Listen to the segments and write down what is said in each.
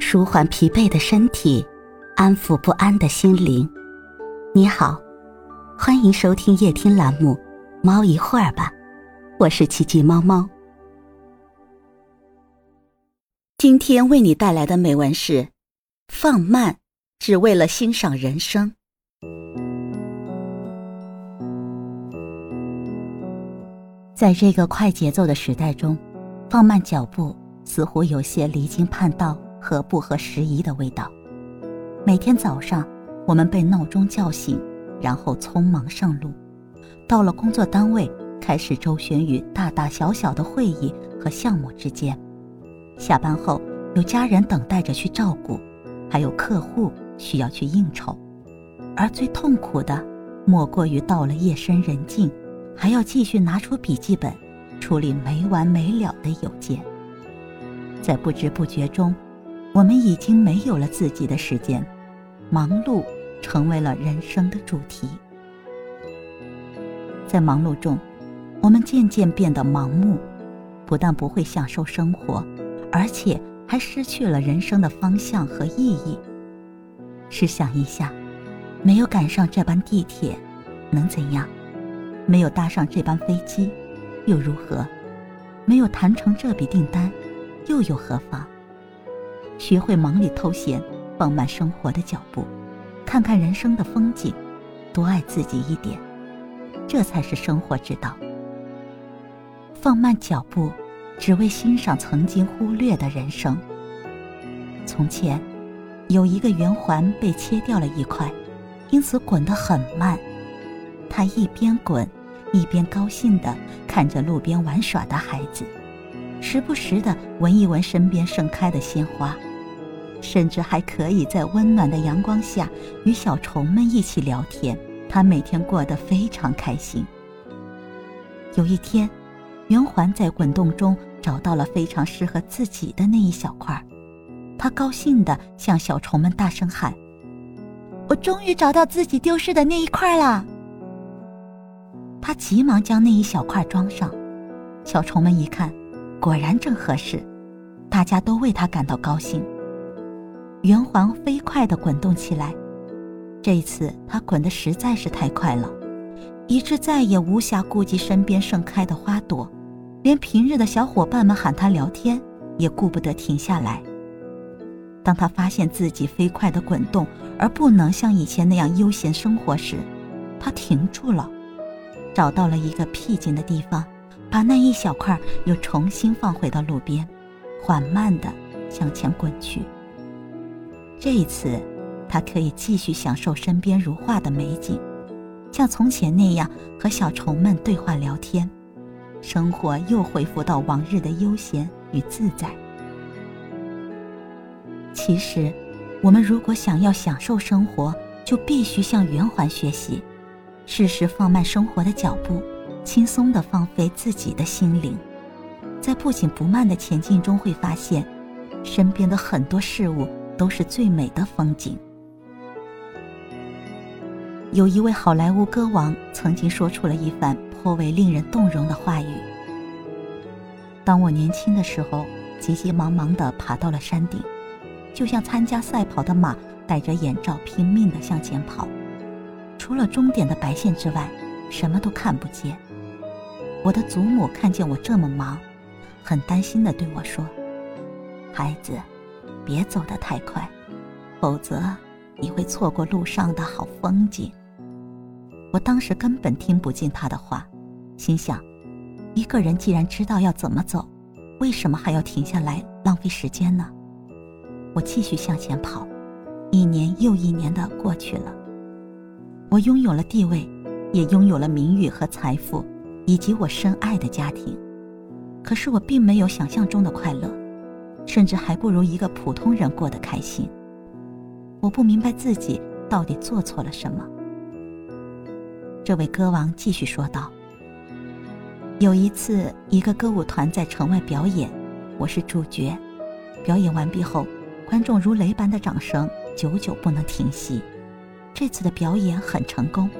舒缓疲惫的身体，安抚不安的心灵。你好，欢迎收听夜听栏目《猫一会儿吧》，我是奇迹猫猫。今天为你带来的美文是：放慢，只为了欣赏人生。在这个快节奏的时代中，放慢脚步似乎有些离经叛道和不合时宜的味道。每天早上，我们被闹钟叫醒，然后匆忙上路，到了工作单位，开始周旋于大大小小的会议和项目之间。下班后，有家人等待着去照顾，还有客户需要去应酬，而最痛苦的，莫过于到了夜深人静。还要继续拿出笔记本，处理没完没了的邮件。在不知不觉中，我们已经没有了自己的时间，忙碌成为了人生的主题。在忙碌中，我们渐渐变得盲目，不但不会享受生活，而且还失去了人生的方向和意义。试想一下，没有赶上这班地铁，能怎样？没有搭上这班飞机，又如何？没有谈成这笔订单，又有何妨？学会忙里偷闲，放慢生活的脚步，看看人生的风景，多爱自己一点，这才是生活之道。放慢脚步，只为欣赏曾经忽略的人生。从前，有一个圆环被切掉了一块，因此滚得很慢。他一边滚。一边高兴地看着路边玩耍的孩子，时不时地闻一闻身边盛开的鲜花，甚至还可以在温暖的阳光下与小虫们一起聊天。他每天过得非常开心。有一天，圆环在滚动中找到了非常适合自己的那一小块，他高兴地向小虫们大声喊：“我终于找到自己丢失的那一块了！”他急忙将那一小块装上，小虫们一看，果然正合适，大家都为他感到高兴。圆环飞快地滚动起来，这一次它滚得实在是太快了，以致再也无暇顾及身边盛开的花朵，连平日的小伙伴们喊他聊天，也顾不得停下来。当他发现自己飞快地滚动，而不能像以前那样悠闲生活时，他停住了。找到了一个僻静的地方，把那一小块又重新放回到路边，缓慢地向前滚去。这一次，他可以继续享受身边如画的美景，像从前那样和小虫们对话聊天，生活又恢复到往日的悠闲与自在。其实，我们如果想要享受生活，就必须向圆环学习。适时放慢生活的脚步，轻松地放飞自己的心灵，在不紧不慢的前进中，会发现身边的很多事物都是最美的风景。有一位好莱坞歌王曾经说出了一番颇为令人动容的话语：“当我年轻的时候，急急忙忙地爬到了山顶，就像参加赛跑的马，戴着眼罩拼命地向前跑。”除了终点的白线之外，什么都看不见。我的祖母看见我这么忙，很担心的对我说：“孩子，别走得太快，否则你会错过路上的好风景。”我当时根本听不进他的话，心想：一个人既然知道要怎么走，为什么还要停下来浪费时间呢？我继续向前跑，一年又一年的过去了。我拥有了地位，也拥有了名誉和财富，以及我深爱的家庭。可是我并没有想象中的快乐，甚至还不如一个普通人过得开心。我不明白自己到底做错了什么。这位歌王继续说道：“有一次，一个歌舞团在城外表演，我是主角。表演完毕后，观众如雷般的掌声，久久不能停息。”这次的表演很成功，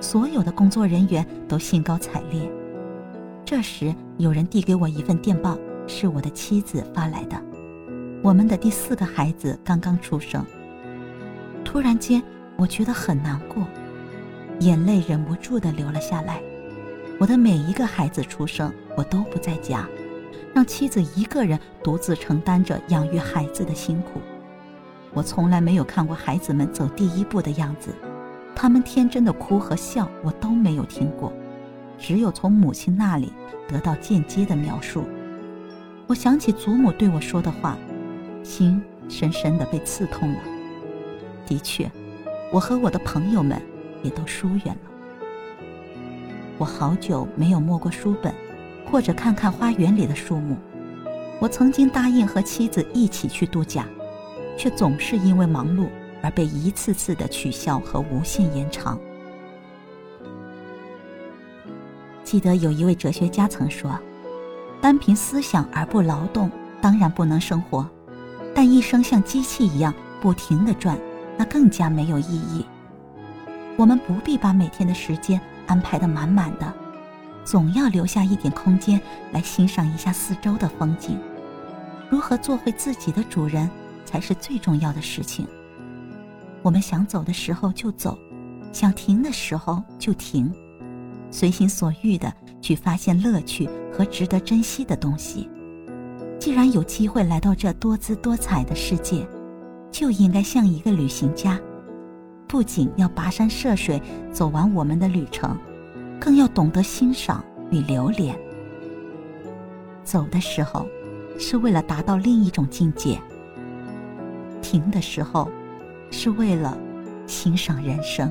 所有的工作人员都兴高采烈。这时，有人递给我一份电报，是我的妻子发来的。我们的第四个孩子刚刚出生。突然间，我觉得很难过，眼泪忍不住的流了下来。我的每一个孩子出生，我都不在家，让妻子一个人独自承担着养育孩子的辛苦。我从来没有看过孩子们走第一步的样子，他们天真的哭和笑，我都没有听过，只有从母亲那里得到间接的描述。我想起祖母对我说的话，心深深的被刺痛了。的确，我和我的朋友们也都疏远了。我好久没有摸过书本，或者看看花园里的树木。我曾经答应和妻子一起去度假，却总是因为忙碌而被一次次的取消和无限延长。记得有一位哲学家曾说：“单凭思想而不劳动，当然不能生活；但一生像机器一样不停的转，那更加没有意义。”我们不必把每天的时间。安排的满满的，总要留下一点空间来欣赏一下四周的风景。如何做回自己的主人，才是最重要的事情。我们想走的时候就走，想停的时候就停，随心所欲的去发现乐趣和值得珍惜的东西。既然有机会来到这多姿多彩的世界，就应该像一个旅行家。不仅要跋山涉水走完我们的旅程，更要懂得欣赏与留恋。走的时候，是为了达到另一种境界；停的时候，是为了欣赏人生。